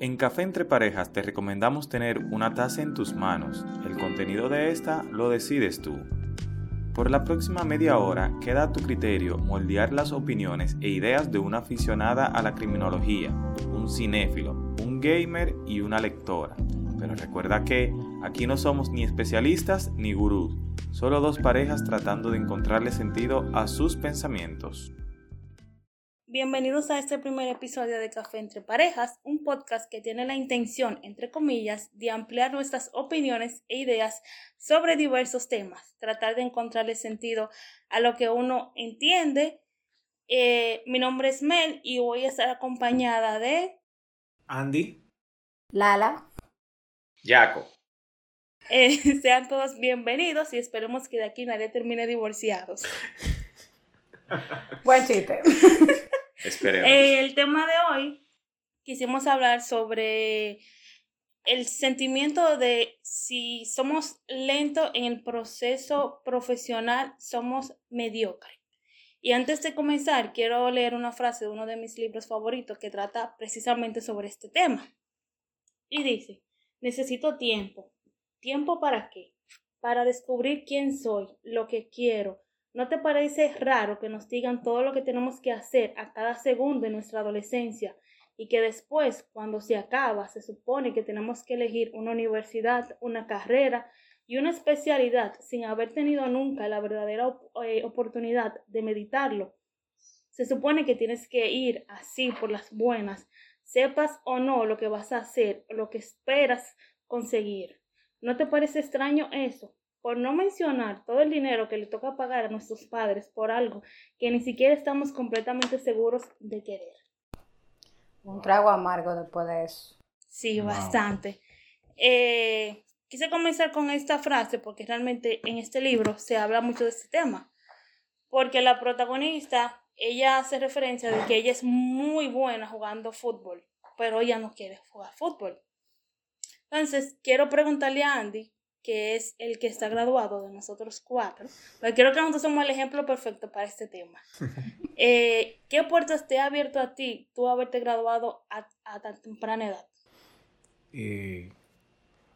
En Café entre Parejas te recomendamos tener una taza en tus manos. El contenido de esta lo decides tú. Por la próxima media hora queda a tu criterio moldear las opiniones e ideas de una aficionada a la criminología, un cinéfilo, un gamer y una lectora. Pero recuerda que aquí no somos ni especialistas ni gurús, solo dos parejas tratando de encontrarle sentido a sus pensamientos. Bienvenidos a este primer episodio de Café entre Parejas, un podcast que tiene la intención, entre comillas, de ampliar nuestras opiniones e ideas sobre diversos temas, tratar de encontrarle sentido a lo que uno entiende. Eh, mi nombre es Mel y voy a estar acompañada de Andy, Lala, Jaco. Eh, sean todos bienvenidos y esperemos que de aquí nadie termine divorciados. Buen chiste. Esperemos. El tema de hoy quisimos hablar sobre el sentimiento de si somos lentos en el proceso profesional, somos mediocres. Y antes de comenzar, quiero leer una frase de uno de mis libros favoritos que trata precisamente sobre este tema. Y dice, necesito tiempo. ¿Tiempo para qué? Para descubrir quién soy, lo que quiero, ¿No te parece raro que nos digan todo lo que tenemos que hacer a cada segundo de nuestra adolescencia y que después, cuando se acaba, se supone que tenemos que elegir una universidad, una carrera y una especialidad sin haber tenido nunca la verdadera eh, oportunidad de meditarlo? Se supone que tienes que ir así por las buenas, sepas o no lo que vas a hacer, lo que esperas conseguir. ¿No te parece extraño eso? Por no mencionar todo el dinero que le toca pagar a nuestros padres por algo que ni siquiera estamos completamente seguros de querer. Un trago amargo después de eso. Sí, bastante. Eh, quise comenzar con esta frase porque realmente en este libro se habla mucho de este tema. Porque la protagonista, ella hace referencia de que ella es muy buena jugando fútbol, pero ella no quiere jugar fútbol. Entonces, quiero preguntarle a Andy que es el que está graduado de nosotros cuatro, pero quiero que nosotros somos el ejemplo perfecto para este tema. Eh, ¿Qué puertas te ha abierto a ti tú haberte graduado a, tan temprana edad? Y,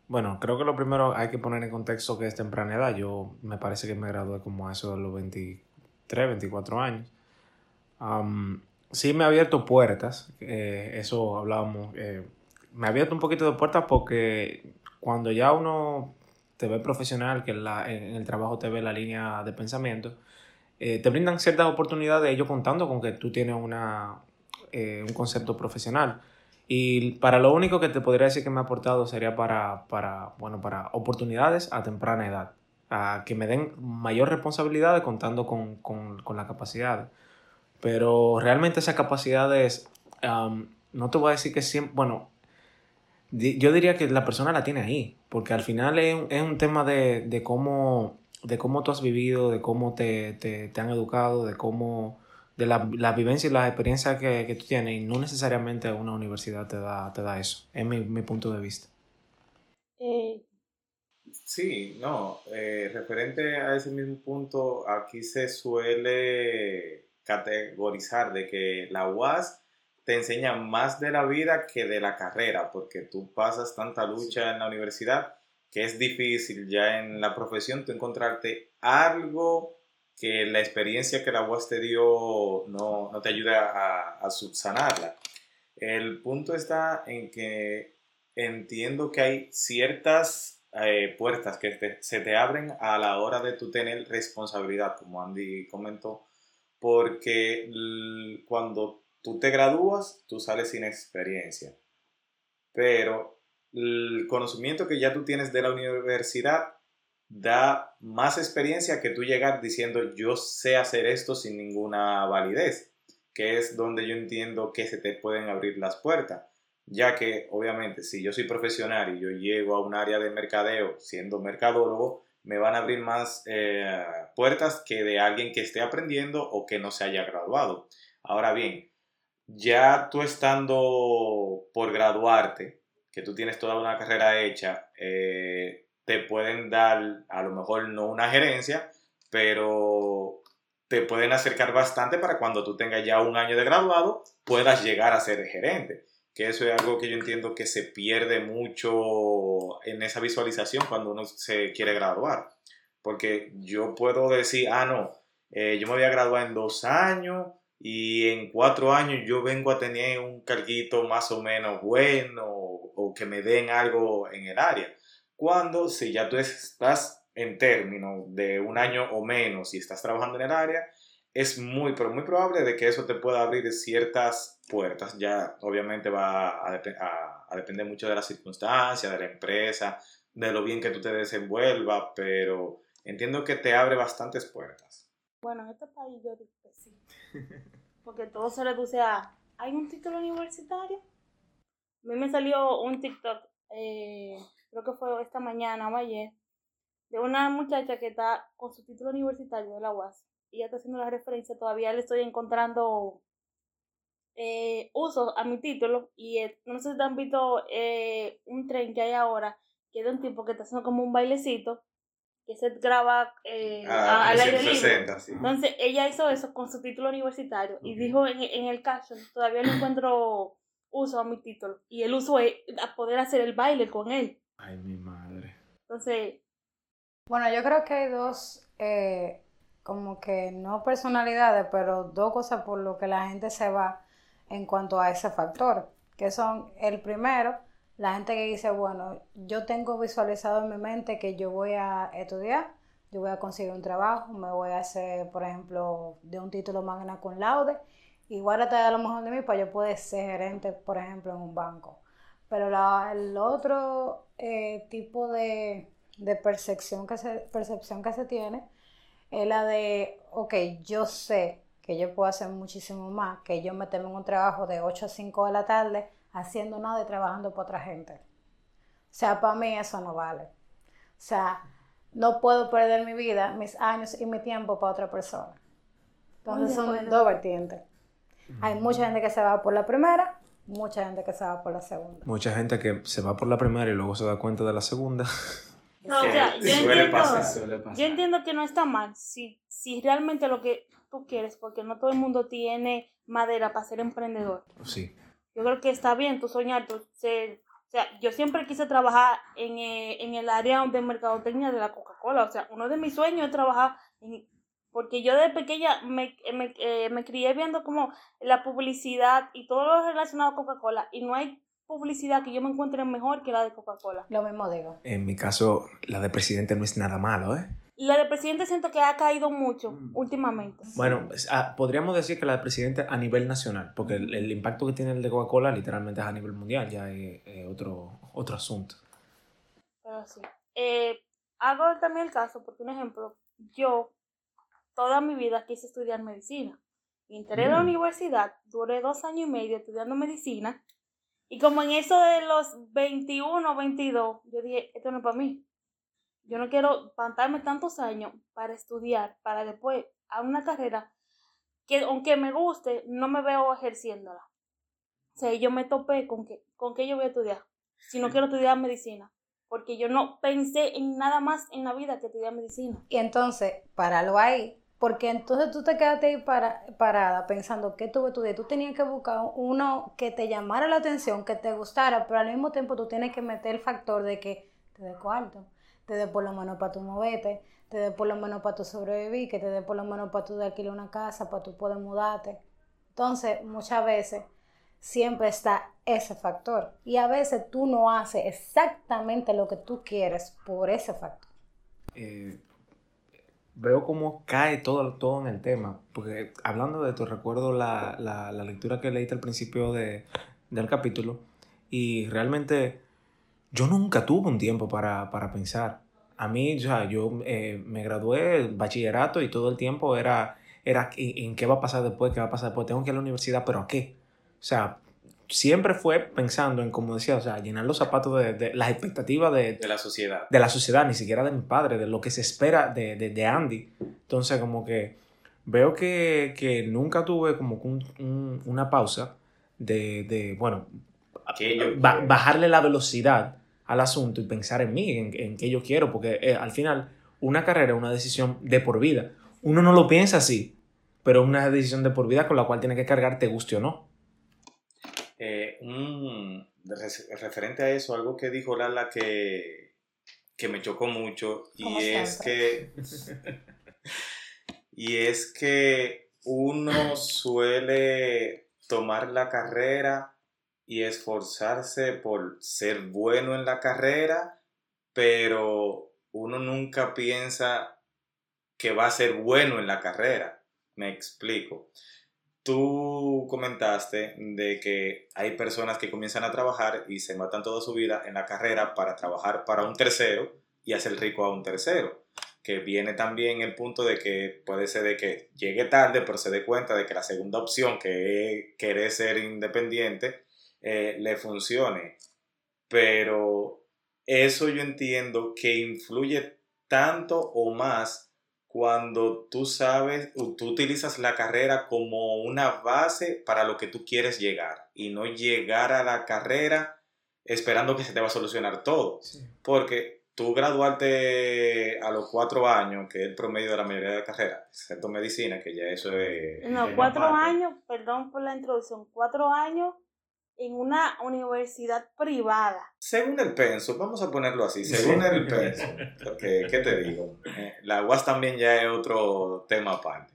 bueno, creo que lo primero hay que poner en contexto que es temprana edad. Yo me parece que me gradué como a eso de los 23, 24 años. sí me ha abierto puertas, eh, eso hablábamos, eh, me ha abierto un poquito de puertas porque cuando ya uno te ve profesional, que en, el trabajo te ve la línea de pensamiento, eh, te brindan ciertas oportunidades, ellos contando con que tú tienes una, eh, un concepto profesional. Y para lo único que te podría decir que me ha aportado sería para, para, bueno, para oportunidades a temprana edad, a que me den mayor responsabilidad contando con, con, con la capacidad. Pero realmente esas capacidades, no te voy a decir que siempre, bueno, yo diría que la persona la tiene ahí, porque al final es, un tema de, cómo, de cómo tú has vivido, de cómo te, han educado, de cómo, de la, la vivencia y la experiencia que, que, tú tienes, y no necesariamente una universidad te da, te da eso, es mi, mi punto de vista. Eh. Sí, no, eh, referente a ese mismo punto, aquí se suele categorizar de que la UAS te enseña más de la vida que de la carrera, porque tú pasas tanta lucha en la universidad que es difícil ya en la profesión tú encontrarte algo que la experiencia que la UAS te dio no, te ayuda a, subsanarla. El punto está en que entiendo que hay ciertas eh, puertas que se te abren a la hora de tú tener responsabilidad, como Andy comentó, porque cuando tú te gradúas, tú sales sin experiencia. Pero el conocimiento que ya tú tienes de la universidad da más experiencia que tú llegar diciendo yo sé hacer esto sin ninguna validez, que es donde yo entiendo que se te pueden abrir las puertas, ya que obviamente si yo soy profesional y yo llego a un área de mercadeo siendo mercadólogo, me van a abrir más eh, puertas que de alguien que esté aprendiendo o que no se haya graduado. Ahora bien, ya tú estando por graduarte, que tú tienes toda una carrera hecha, eh, te pueden dar a lo mejor no una gerencia, pero te pueden acercar bastante para cuando tú tengas ya un año de graduado puedas llegar a ser gerente. que eso es algo que yo entiendo que se pierde mucho en esa visualización cuando uno se quiere graduar. Porque yo puedo decir, ah, no, eh, yo me voy a graduar en dos años y en cuatro años yo vengo a tener un carguito más o menos bueno o, que me den algo en el área. Cuando si ya tú estás en términos de un año o menos y estás trabajando en el área, es muy, pero muy probable de que eso te pueda abrir ciertas puertas. Ya obviamente va a, a, depender mucho de las circunstancias, de la empresa, de lo bien que tú te desenvuelvas, pero entiendo que te abre bastantes puertas. Bueno, en este país yo digo que sí. Porque todo se reduce a, ¿hay un título universitario? A mí me salió un TikTok, eh, creo que fue esta mañana o ayer, de una muchacha que está con su título universitario de la UAS y ya está haciendo la referencia, todavía le estoy encontrando eh, uso a mi título y no sé si te han visto eh, un tren que hay ahora que es de un tipo que está haciendo como un bailecito que se graba eh, Ah, al aire 360, libre. sí. Entonces ella hizo eso con su título universitario y dijo en, en el caption, todavía no encuentro uso a mi título y el uso es a poder hacer el baile con él. Ay, mi madre. Entonces, Bueno, yo creo que hay dos, eh, como que no personalidades, pero dos cosas por lo que la gente se va en cuanto a ese factor, que son el primero, la gente que dice, bueno, yo tengo visualizado en mi mente que yo voy a estudiar, yo voy a conseguir un trabajo, me voy a hacer, por ejemplo, de un título magna cum laude, igual a lo mejor de mí para yo poder ser gerente, por ejemplo, en un banco. Pero la- el otro eh, tipo de, de percepción que se, percepción que se tiene es la de, ok, yo sé que yo puedo hacer muchísimo más, que yo meterme en un trabajo de 8 a 5 de la tarde haciendo nada y trabajando para otra gente. O sea, para mí eso no vale. O sea, no puedo perder mi vida, mis años y mi tiempo para otra persona. Entonces son acuerdo. dos vertientes. Hay mucha gente que se va por la primera, mucha gente que se va por la segunda. Mucha gente que se va por la primera y luego se da cuenta de la segunda. no, o sea, yo Suele entiendo, pasar. Suele pasar. yo entiendo que no está mal si, si realmente lo que tú quieres, porque no todo el mundo tiene madera para ser emprendedor. Sí. Yo creo que está bien tú soñar, tú ser, o sea, yo siempre quise trabajar en, eh, en el área de mercadotecnia de la Coca-Cola, o sea, uno de mis sueños es trabajar en, porque yo de pequeña me, me, eh, me crié viendo como la publicidad y todo lo relacionado a Coca-Cola y no hay publicidad que yo me encuentre mejor que la de Coca-Cola. Lo mismo digo. En mi caso, la de presidente no es nada malo, ¿eh? La de presidente siento que ha caído mucho últimamente. Bueno, ah, podríamos decir que la de presidente a nivel nacional, porque el, el impacto que tiene el de Coca-Cola literalmente es a nivel mundial, ya es, es otro, otro asunto. Pero sí. Eh, hago también el caso, porque un ejemplo, yo toda mi vida quise estudiar medicina. Entré a la Mm. universidad, duré dos años y medio estudiando medicina. Y como en eso de los 21 22, yo dije, esto no es para mí. Yo no quiero pantarme tantos años para estudiar, para después a una carrera que aunque me guste, no me veo ejerciéndola. O sea, yo me topé con que, con que yo voy a estudiar. Si no quiero estudiar medicina. Porque yo no pensé en nada más en la vida que estudiar medicina. Y entonces, páralo ahí, porque entonces tú te quedaste ahí para- parada pensando que tú estudiar. Tú tenías que buscar uno que te llamara la atención, que te gustara, pero al mismo tiempo tú tienes que meter el factor de que te dé cuarto, te dé por lo menos para tu moverte, te dé por lo menos para tu sobrevivir, que te dé por lo menos para tu alquilar una casa, para tú poder mudarte. Entonces, muchas veces siempre está ese factor. Y a veces tú no haces exactamente lo que tú quieres por ese factor. Eh, veo cómo cae todo, todo en el tema, porque hablando de esto, recuerdo la, la- la lectura que leíste al principio de- del capítulo y realmente yo nunca tuve un tiempo para, para pensar. A mí, sea, yo eh, me gradué bachillerato y todo el tiempo era, era en, qué va a pasar después, qué va a pasar después, tengo que ir a la universidad, pero ¿a qué? O sea, siempre fue pensando en, como decía, o sea, llenar los zapatos de, de las expectativas de, De la sociedad. de la sociedad, ni siquiera de mi padre, de lo que se espera de, de, de Andy. Entonces, como que veo que, que nunca tuve como un- un- una pausa de, de, bueno, ba- bajarle la velocidad al asunto y pensar en mí, en, en qué yo quiero, porque eh, al final una carrera es una decisión de por vida. Uno no lo piensa así, pero es una decisión de por vida con la cual tiene que cargar, te guste o no. Eh, un, referente a eso, algo que dijo Lala que, que me chocó mucho y es que y es que uno suele tomar la carrera y esforzarse por ser bueno en la carrera, pero uno nunca piensa que va a ser bueno en la carrera. Me explico. Tú comentaste de que hay personas que comienzan a trabajar y se matan toda su vida en la carrera para trabajar para un tercero y hacer rico a un tercero. Que viene también el punto de que puede ser de que llegue tarde, pero se dé cuenta de que la segunda opción, que es querer ser independiente, eh, le funcione. Pero eso yo entiendo que influye tanto o más cuando tú sabes, tú utilizas la carrera como una base para lo que tú quieres llegar y no llegar a la carrera esperando que se te va a solucionar todo. Porque tú graduarte a los cuatro años, que es el promedio de la mayoría de la carreras, excepto medicina, que ya eso es... No, cuatro años, perdón por la introducción, cuatro años en una universidad privada. Según el penso, vamos a ponerlo así, según el penso, porque, ¿qué te digo? Eh, la UAS también ya es otro tema aparte.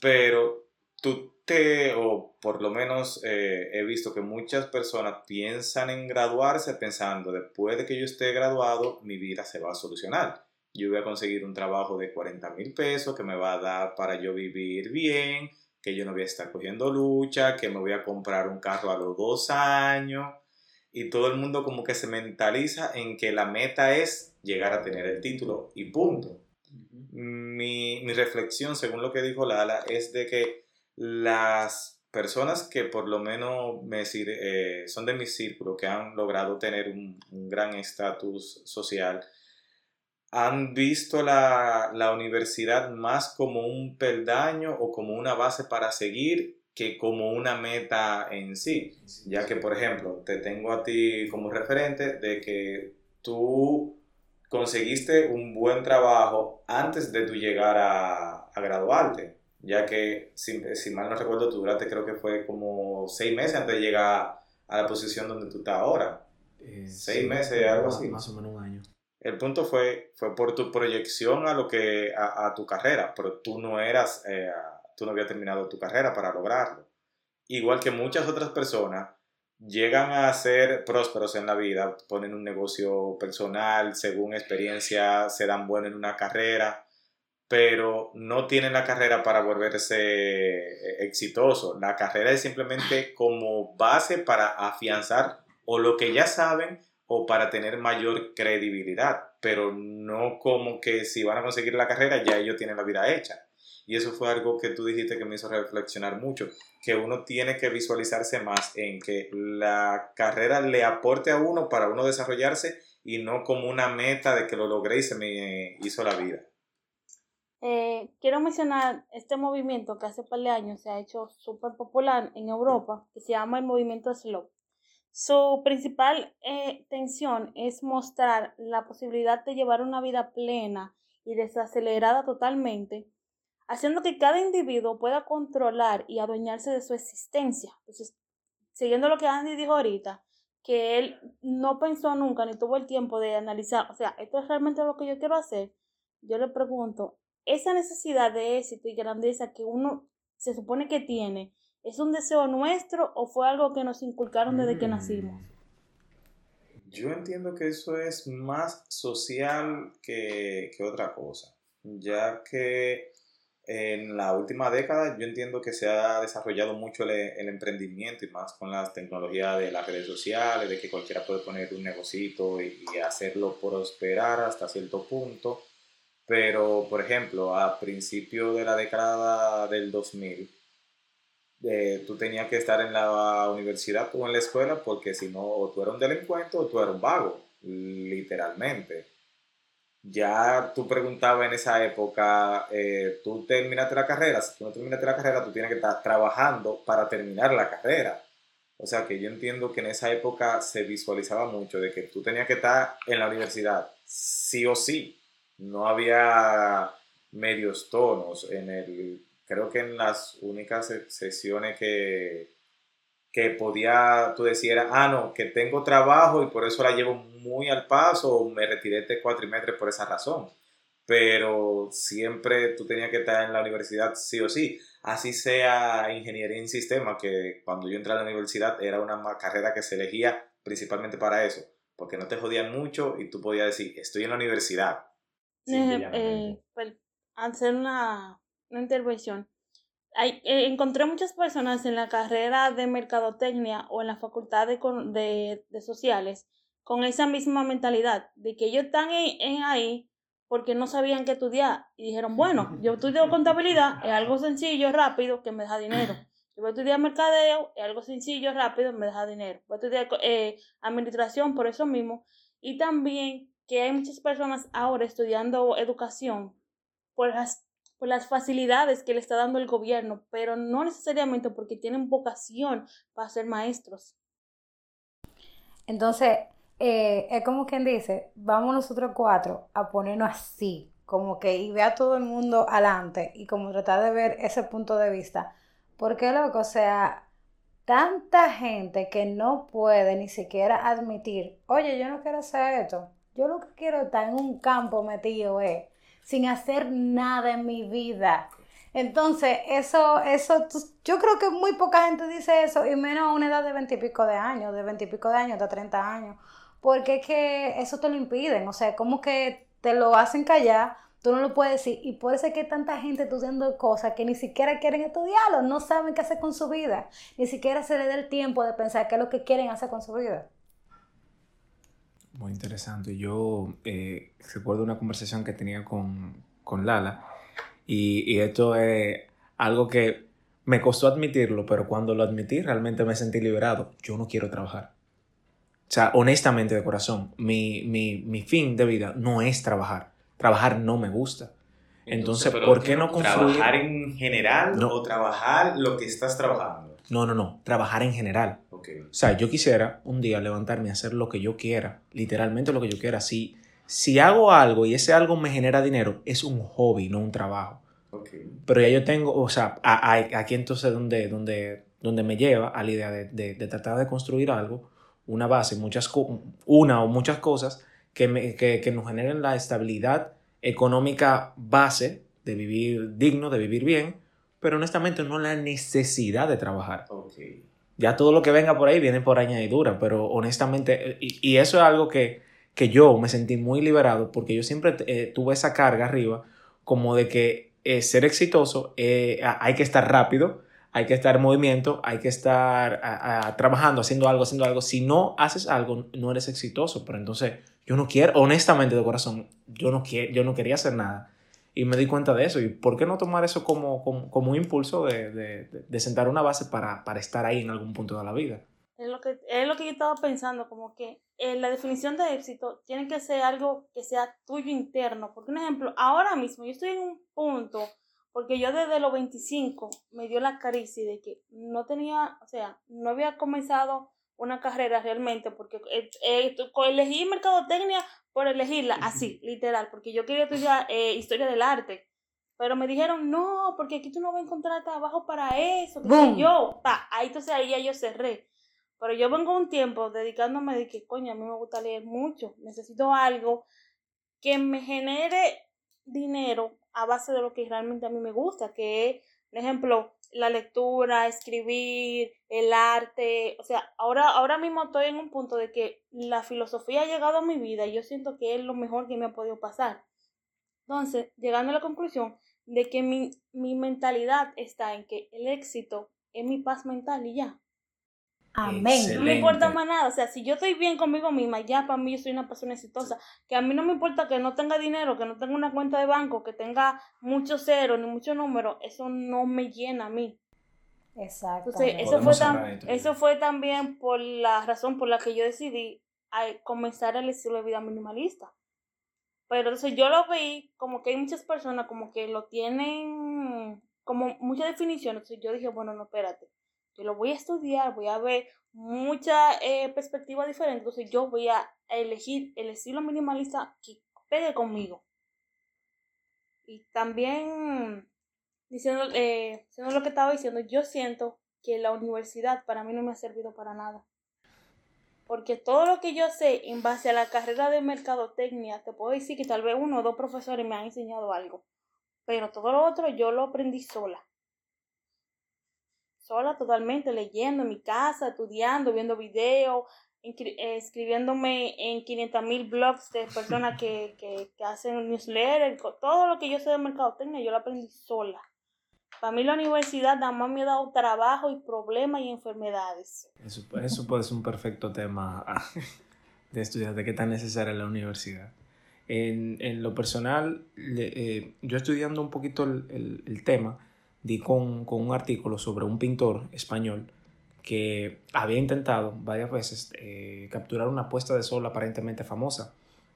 Pero tú te, o por lo menos eh, he visto que muchas personas piensan en graduarse pensando, después de que yo esté graduado, mi vida se va a solucionar. Yo voy a conseguir un trabajo de 40 mil pesos que me va a dar para yo vivir bien, que yo no voy a estar cogiendo lucha, que me voy a comprar un carro a los dos años. Y todo el mundo como que se mentaliza en que la meta es llegar a tener el título y punto. mi, reflexión, según lo que dijo Lala, es de que las personas que por lo menos me, eh, son de mi círculo, que han logrado tener un gran estatus social, han visto la, universidad más como un peldaño o como una base para seguir que como una meta en sí. Ya que, por ejemplo, te tengo a ti como referente de que tú conseguiste un buen trabajo antes de tu llegar a, graduarte. Ya que, si, mal no recuerdo, tú duraste creo que fue como seis meses antes de llegar a la posición donde tú estás ahora. Eh, seis meses, algo así. Más o menos un año. El punto fue, fue por tu proyección a, lo que, a, tu carrera, pero tú no eras, eh, tú no habías terminado tu carrera para lograrlo. Igual que muchas otras personas llegan a ser prósperos en la vida, ponen un negocio personal, según experiencia se dan bueno en una carrera, pero no tienen la carrera para volverse eh, exitoso. La carrera es simplemente como base para afianzar o lo que ya saben o para tener mayor credibilidad, pero no como que si van a conseguir la carrera ya ellos tienen la vida hecha. Y eso fue algo que tú dijiste que me hizo reflexionar mucho, que uno tiene que visualizarse más en que la carrera le aporte a uno para uno desarrollarse y no como una meta de que lo logré y se me hizo la vida. Eh, quiero mencionar este movimiento que hace par de años se ha hecho súper popular en Europa, que se llama el movimiento Slow. Su principal eh, tensión es mostrar la posibilidad de llevar una vida plena y desacelerada totalmente, haciendo que cada individuo pueda controlar y adueñarse de su existencia. Entonces, siguiendo lo que Andy dijo ahorita, que él no pensó nunca ni tuvo el tiempo de analizar, o sea, esto es realmente lo que yo quiero hacer, yo le pregunto, esa necesidad de éxito y grandeza que uno se supone que tiene, ¿Es un deseo nuestro o fue algo que nos inculcaron desde que nacimos? Yo entiendo que eso es más social que, otra cosa, ya que en la última década yo entiendo que se ha desarrollado mucho el, emprendimiento y más con las tecnologías de las redes sociales, de que cualquiera puede poner un negocito y, y hacerlo prosperar hasta cierto punto. Pero, por ejemplo, a principio de la década del 2000, tú tenías que estar en la universidad o en la escuela porque si no, o tú eras un delincuente o tú eras un vago, literalmente. Ya tú preguntabas en esa época, eh, tú terminaste la carrera, si tú no terminaste la carrera, tú tienes que estar trabajando para terminar la carrera. O sea que yo entiendo que en esa época se visualizaba mucho de que tú tenías que estar en la universidad, sí o sí. No había medios tonos en el creo que en las únicas sesiones que, que podía, tú decías, ah, no, que tengo trabajo y por eso la llevo muy al paso o me retiré de cuatrimestres por esa razón. Pero siempre tú tenías que estar en la universidad sí o sí. Así sea ingeniería en sistema, que cuando yo entré a la universidad era una carrera que se elegía principalmente para eso, porque no te jodían mucho y tú podías decir, estoy en la universidad. Eh, eh, pues, hacer una, una intervención. Eh, encontré muchas personas en la carrera de mercadotecnia o en la facultad de, de, sociales con esa misma mentalidad de que ellos están en, ahí porque no sabían qué estudiar y dijeron, bueno, yo estudio contabilidad, es algo sencillo, rápido, que me deja dinero. Yo voy a estudiar mercadeo, es algo sencillo, rápido, me deja dinero. Voy a estudiar eh, administración por eso mismo. Y también que hay muchas personas ahora estudiando educación por las por las facilidades que le está dando el gobierno, pero no necesariamente porque tienen vocación para ser maestros. Entonces, eh, es como quien dice, vamos nosotros cuatro a ponernos así, como que y ve a todo el mundo adelante y como tratar de ver ese punto de vista. Porque, loco, o sea, tanta gente que no puede ni siquiera admitir, oye, yo no quiero hacer esto, yo lo que quiero es estar en un campo metido, eh sin hacer nada en mi vida. Entonces, eso, eso, yo creo que muy poca gente dice eso, y menos a una edad de veintipico de años, de veintipico de años, de treinta años, porque es que eso te lo impiden, o sea, como que te lo hacen callar, tú no lo puedes decir, y eso es que tanta gente estudiando cosas que ni siquiera quieren estudiarlo, no saben qué hacer con su vida, ni siquiera se les da el tiempo de pensar qué es lo que quieren hacer con su vida. Muy interesante. Yo eh, recuerdo una conversación que tenía con, Lala y, esto es algo que me costó admitirlo, pero cuando lo admití realmente me sentí liberado. Yo no quiero trabajar. O sea, honestamente de corazón, mi, fin de vida no es trabajar. Trabajar no me gusta. Entonces, ¿por qué no construir? ¿Trabajar en general o trabajar lo que estás trabajando? No, no, no. Trabajar en general. O sea, yo quisiera un día levantarme y hacer lo que yo quiera, literalmente lo que yo quiera. Si, si hago algo y ese algo me genera dinero, es un hobby, no un trabajo. Pero ya yo tengo, o sea, aquí entonces donde, donde, donde me lleva a la idea de, tratar de construir algo, una base, muchas una o muchas cosas que, me, que, nos generen la estabilidad económica base de vivir digno, de vivir bien, pero honestamente no la necesidad de trabajar. Ya todo lo que venga por ahí viene por añadidura, pero honestamente, y, eso es algo que, que, yo me sentí muy liberado porque yo siempre eh, tuve esa carga arriba como de que eh, ser exitoso eh, hay que estar rápido, hay que estar en movimiento, hay que estar trabajando, haciendo algo, haciendo algo. Si no haces algo, no eres exitoso. Pero entonces, yo no quiero, honestamente de corazón, yo no, quiero, yo no quería hacer nada. Y me di cuenta de eso. ¿Y por qué no tomar eso como, como, un impulso de, de, de, sentar una base para, para, estar ahí en algún punto de la vida? Es lo que, es lo que yo estaba pensando, como que eh, la definición de éxito tiene que ser algo que sea tuyo interno. Porque, un ejemplo, ahora mismo yo estoy en un punto, porque yo desde los 25 me dio la caricia de que no tenía, o sea, no había comenzado una carrera realmente, porque eh, eh, elegí mercadotecnia por elegirla, así, literal, porque yo quería estudiar eh, historia del arte. Pero me dijeron, no, porque aquí tú no vas a encontrar trabajo para eso, que yo. Pa, ahí entonces ahí ya yo cerré. Pero yo vengo un tiempo dedicándome de que, coño, a mí me gusta leer mucho. Necesito algo que me genere dinero a base de lo que realmente a mí me gusta, que es, por ejemplo, la lectura, escribir, el arte, o sea, ahora, ahora mismo estoy en un punto de que la filosofía ha llegado a mi vida y yo siento que es lo mejor que me ha podido pasar. Entonces, llegando a la conclusión de que mi, mi mentalidad está en que el éxito es mi paz mental y ya. Amén. No me importa más nada. O sea, si yo estoy bien conmigo misma, ya para mí yo soy una persona exitosa. Que a mí no me importa que no tenga dinero, que no tenga una cuenta de banco, que tenga muchos ceros ni muchos números. Eso no me llena a mí. Exacto. eso fue, eso fue también por la razón por la que yo decidí comenzar el estilo de vida minimalista. Pero entonces yo lo vi como que hay muchas personas como que lo tienen como muchas definiciones. Entonces yo dije, bueno, no, espérate yo lo voy a estudiar, voy a ver mucha eh, perspectiva diferente, entonces yo voy a elegir el estilo minimalista que pegue conmigo. Y también diciendo, eh, lo que estaba diciendo, yo siento que la universidad para mí no me ha servido para nada. Porque todo lo que yo sé en base a la carrera de mercadotecnia, te puedo decir que tal vez uno o dos profesores me han enseñado algo. Pero todo lo otro yo lo aprendí sola. Sola totalmente, leyendo en mi casa, estudiando, viendo videos, escribiéndome en 500 mil blogs de personas que, que, que hacen newsletter, todo lo que yo sé de mercadotecnia yo lo aprendí sola. Para mí la universidad nada más me ha dado trabajo y problemas y enfermedades. Eso, eso puede ser un perfecto tema de estudiar, de qué tan necesaria es la universidad. En, en lo personal, eh, yo estudiando un poquito el, el, el tema, di con, con, un artículo sobre un pintor español que había intentado varias veces eh, capturar una puesta de sol aparentemente famosa.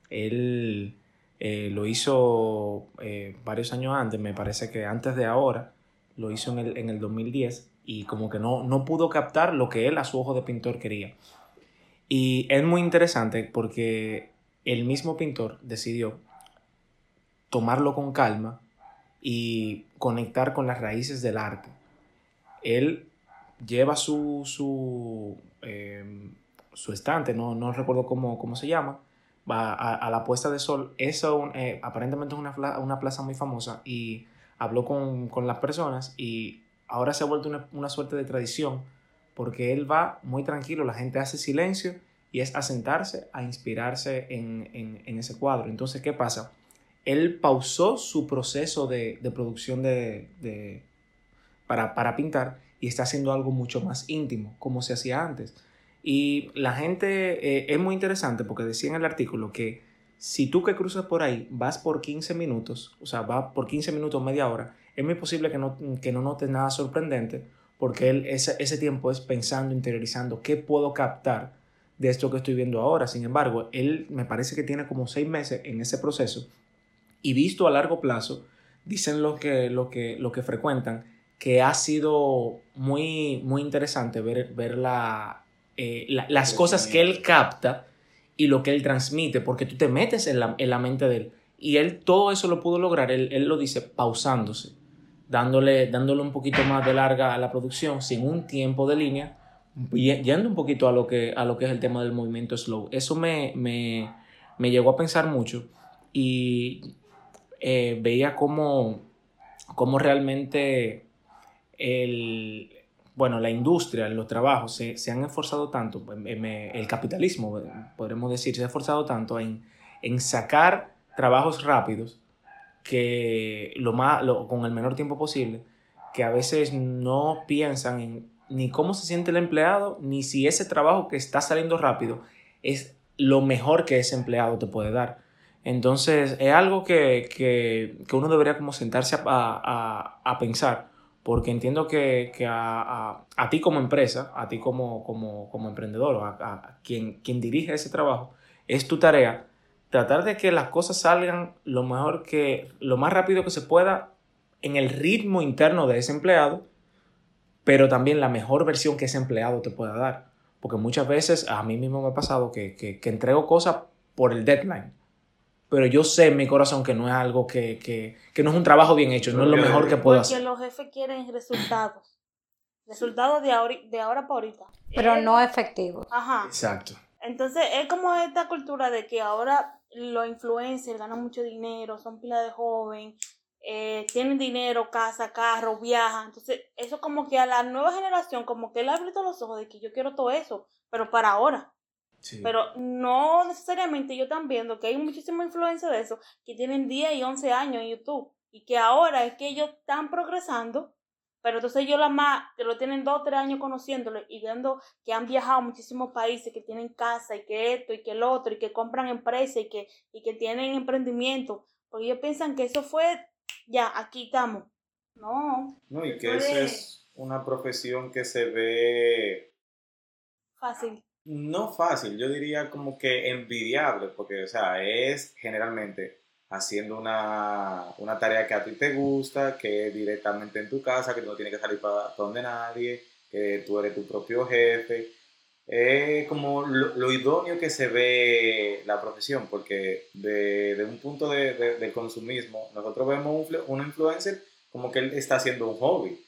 Él eh, lo hizo eh, varios años antes, me parece que antes de ahora, lo hizo en el, en el 2010 y como que no, no pudo captar lo que él a su ojo de pintor quería. Y es muy interesante porque el mismo pintor decidió tomarlo con calma y conectar con las raíces del arte. Él lleva su, su, eh, su estante, no, no recuerdo cómo, cómo, se llama, va a, la puesta de sol. Eso eh, aparentemente es una, una, plaza muy famosa y habló con, con, las personas y ahora se ha vuelto una, una, suerte de tradición porque él va muy tranquilo, la gente hace silencio y es a sentarse, a inspirarse en, en, en ese cuadro. Entonces, ¿qué pasa? Él pausó su proceso de, producción de, para, pintar y está haciendo algo mucho más íntimo, como se hacía antes. Y la gente eh, es muy interesante porque decía en el artículo que si tú que cruzas por ahí vas por 15 minutos, o sea, vas por 15 minutos, media hora, es muy posible que no, que no notes nada sorprendente porque él ese, ese tiempo es pensando, interiorizando, ¿qué puedo captar de esto que estoy viendo ahora? Sin embargo, él me parece que tiene como seis meses en ese proceso y visto a largo plazo, dicen lo que, lo que, lo que frecuentan, que ha sido muy, muy interesante ver, ver la, eh, la, las cosas que él capta y lo que él transmite, porque tú te metes en la, en la mente de él. Y él todo eso lo pudo lograr, él, él, lo dice pausándose, dándole, dándole un poquito más de larga a la producción, sin un tiempo de línea, yendo un poquito a lo que, a lo que es el tema del movimiento slow. Eso me, me, me llegó a pensar mucho y eh, veía cómo, cómo realmente el, bueno, la industria, los trabajos se, se han esforzado tanto, pues, el capitalismo, podremos decir, se ha esforzado tanto en, en sacar trabajos rápidos que lo más, con el menor tiempo posible, que a veces no piensan en ni cómo se siente el empleado, ni si ese trabajo que está saliendo rápido es lo mejor que ese empleado te puede dar. Entonces, es algo que, que, que uno debería como sentarse a, a, a pensar porque entiendo que, que a, a, ti como empresa, a ti como, como, como emprendedor, a, quien, quien dirige ese trabajo, es tu tarea tratar de que las cosas salgan lo mejor que, lo más rápido que se pueda en el ritmo interno de ese empleado, pero también la mejor versión que ese empleado te pueda dar. Porque muchas veces a mí mismo me ha pasado que, que, que entrego cosas por el deadline pero yo sé en mi corazón que no es algo que, que, que no es un trabajo bien hecho, no es lo mejor que puedo hacer. Porque los jefes quieren resultados. Resultados de ahora, de ahora para ahorita. Pero eh, no efectivos. Ajá. Exacto. Entonces es como esta cultura de que ahora los influencers ganan mucho dinero, son pila de joven, eh, tienen dinero, casa, carro, viajan. Entonces eso como que a la nueva generación como que le ha abierto los ojos de que yo quiero todo eso, pero para ahora. Sí. Pero no necesariamente yo están viendo que hay muchísima influencia de eso, que tienen 10 y 11 años en YouTube y que ahora es que ellos están progresando, pero entonces ellos la más, que lo tienen 2 o 3 años conociéndolo y viendo que han viajado a muchísimos países, que tienen casa y que esto y que el otro y que compran empresas y que, y que tienen emprendimiento, porque ellos piensan que eso fue, ya, aquí estamos. No. No, y que eso es una profesión que se ve fácil no fácil, yo diría como que envidiable, porque, o sea, es generalmente haciendo una, una tarea que a ti te gusta, que es directamente en tu casa, que tú no tienes que salir para, donde nadie, que tú eres tu propio jefe. Es como lo, idóneo que se ve la profesión, porque de, de un punto de, de, consumismo, nosotros vemos un, un influencer como que él está haciendo un hobby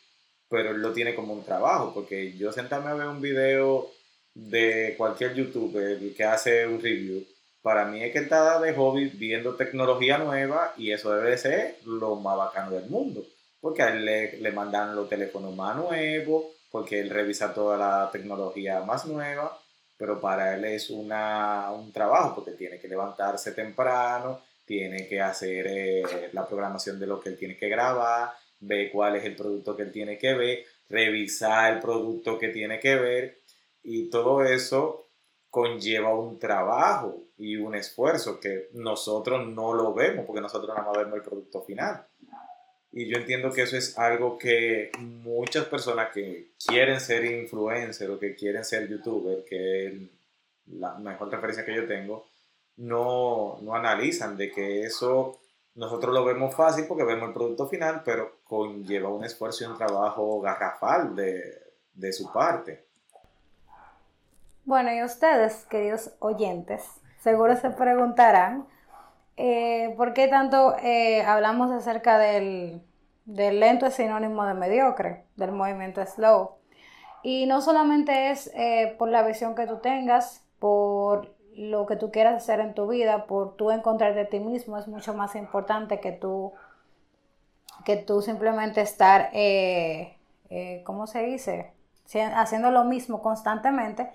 pero él lo tiene como un trabajo, porque yo sentarme a ver un video de cualquier youtuber que hace un review, para mí es que está de hobby viendo tecnología nueva y eso debe ser lo más bacano del mundo, porque a él le, le mandan los teléfonos más nuevos, porque él revisa toda la tecnología más nueva, pero para él es una, un trabajo, porque tiene que levantarse temprano, tiene que hacer eh, la programación de lo que él tiene que grabar, ve cuál es el producto que él tiene que ver, revisar el producto que tiene que ver y todo eso conlleva un trabajo y un esfuerzo que nosotros no lo vemos porque nosotros nada más vemos el producto final. Y yo entiendo que eso es algo que muchas personas que quieren ser influencer o que quieren ser youtuber, que es la mejor referencia que yo tengo, no, no analizan de que eso nosotros lo vemos fácil porque vemos el producto final, pero conlleva un esfuerzo y un trabajo garrafal de, su parte. Bueno, y ustedes, queridos oyentes, seguro se preguntarán eh, por qué tanto eh, hablamos acerca del, del, lento es sinónimo de mediocre, del movimiento slow. Y no solamente es eh, por la visión que tú tengas, por lo que tú quieras hacer en tu vida, por tú encontrar de ti mismo, es mucho más importante que tú, que tú simplemente estar, ¿cómo se dice? Haciendo lo mismo constantemente,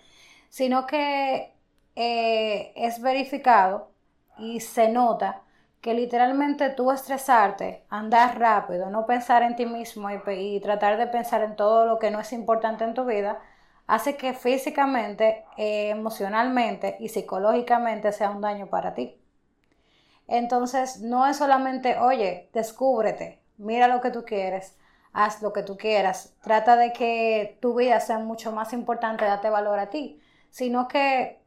sino que eh, es verificado y se nota que literalmente tú estresarte, andar rápido, no pensar en ti mismo y, tratar de pensar en todo lo que no es importante en tu vida, hace que físicamente, eh, emocionalmente y psicológicamente sea un daño para ti. Entonces, no es solamente, oye, descúbrete, mira lo que tú quieres, haz lo que tú quieras, trata de que tu vida sea mucho más importante, date valor a ti, sino que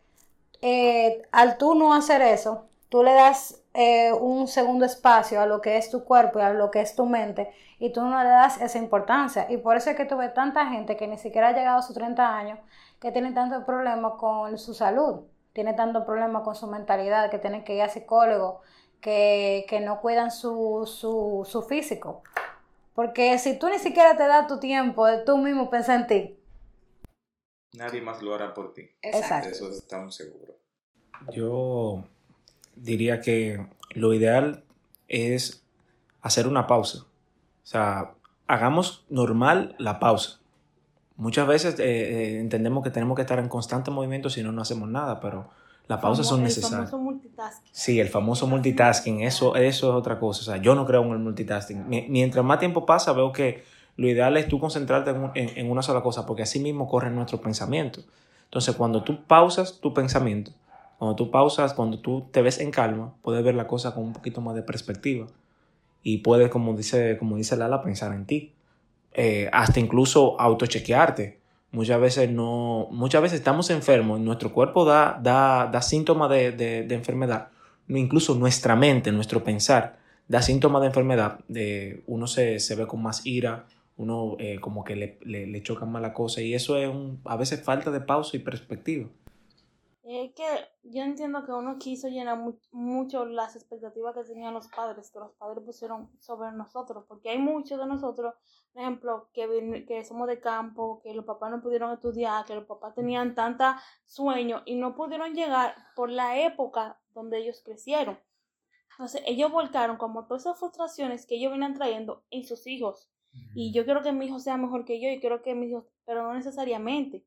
eh, al tú no hacer eso, tú le das eh, un segundo espacio a lo que es tu cuerpo y a lo que es tu mente y tú no le das esa importancia. Y por eso es que tuve tanta gente que ni siquiera ha llegado a sus 30 años que tiene tantos problemas con su salud, tiene tantos problemas con su mentalidad, que tienen que ir a psicólogo, que, no cuidan su, su, físico. Porque si tú ni siquiera te das tu tiempo de tú mismo pensar en ti. Nadie más lo hará por ti. Exacto. eso estamos seguros. Yo diría que lo ideal es hacer una pausa. O sea, hagamos normal la pausa. Muchas veces eh, eh, entendemos que tenemos que estar en constante movimiento si no, no hacemos nada, pero las pausas son necesarias. El famoso multitasking. Sí, el famoso multitasking, eso, eso es otra cosa. O sea, yo no creo en el multitasking. Mientras más tiempo pasa, veo que lo ideal es tú concentrarte en, una sola cosa, porque así mismo corren nuestros pensamientos. Entonces, cuando tú pausas tu pensamiento, cuando tú pausas, cuando tú te ves en calma, puedes ver la cosa con un poquito más de perspectiva y puedes, como dice, como dice Lala, pensar en ti. Eh, hasta incluso autochequearte. Muchas veces no, muchas veces estamos enfermos, nuestro cuerpo da, da, da síntomas de, de, enfermedad, incluso nuestra mente, nuestro pensar, da síntomas de enfermedad, de, uno se, se ve con más ira, uno eh, como que le, le, le choca más la cosa y eso es un, a veces falta de pausa y perspectiva. Es que yo entiendo que uno quiso llenar mucho las expectativas que tenían los padres, que los padres pusieron sobre nosotros, porque hay muchos de nosotros, por ejemplo, que, que somos de campo, que los papás no pudieron estudiar, que los papás tenían tanta sueño y no pudieron llegar por la época donde ellos crecieron. Entonces, ellos volcaron como todas esas frustraciones que ellos venían trayendo en sus hijos. Y yo quiero que mi hijo sea mejor que yo y quiero que mis hijos, pero no necesariamente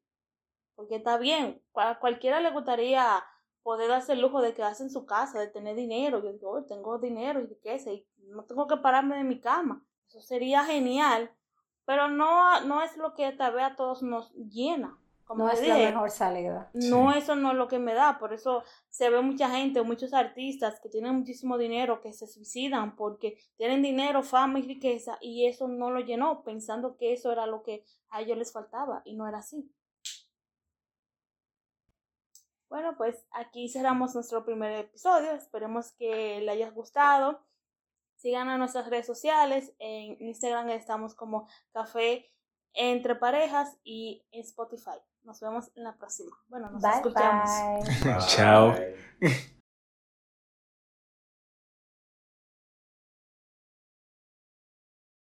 porque está bien, a cualquiera le gustaría poder darse el lujo de quedarse en su casa, de tener dinero. Yo digo, tengo dinero y riqueza y no tengo que pararme de mi cama. Eso sería genial, pero no, no es lo que tal vez a todos nos llena. Como no es la mejor salida. No, eso no es lo que me da. Por eso se ve mucha gente, muchos artistas que tienen muchísimo dinero que se suicidan porque tienen dinero, fama y riqueza y eso no lo llenó pensando que eso era lo que a ellos les faltaba y no era así. Bueno, pues aquí cerramos nuestro primer episodio. Esperemos que le haya gustado. Sigan a nuestras redes sociales. En Instagram estamos como Café Entre Parejas y en Spotify. Nos vemos en la próxima. Bueno, nos escuchamos. Chao.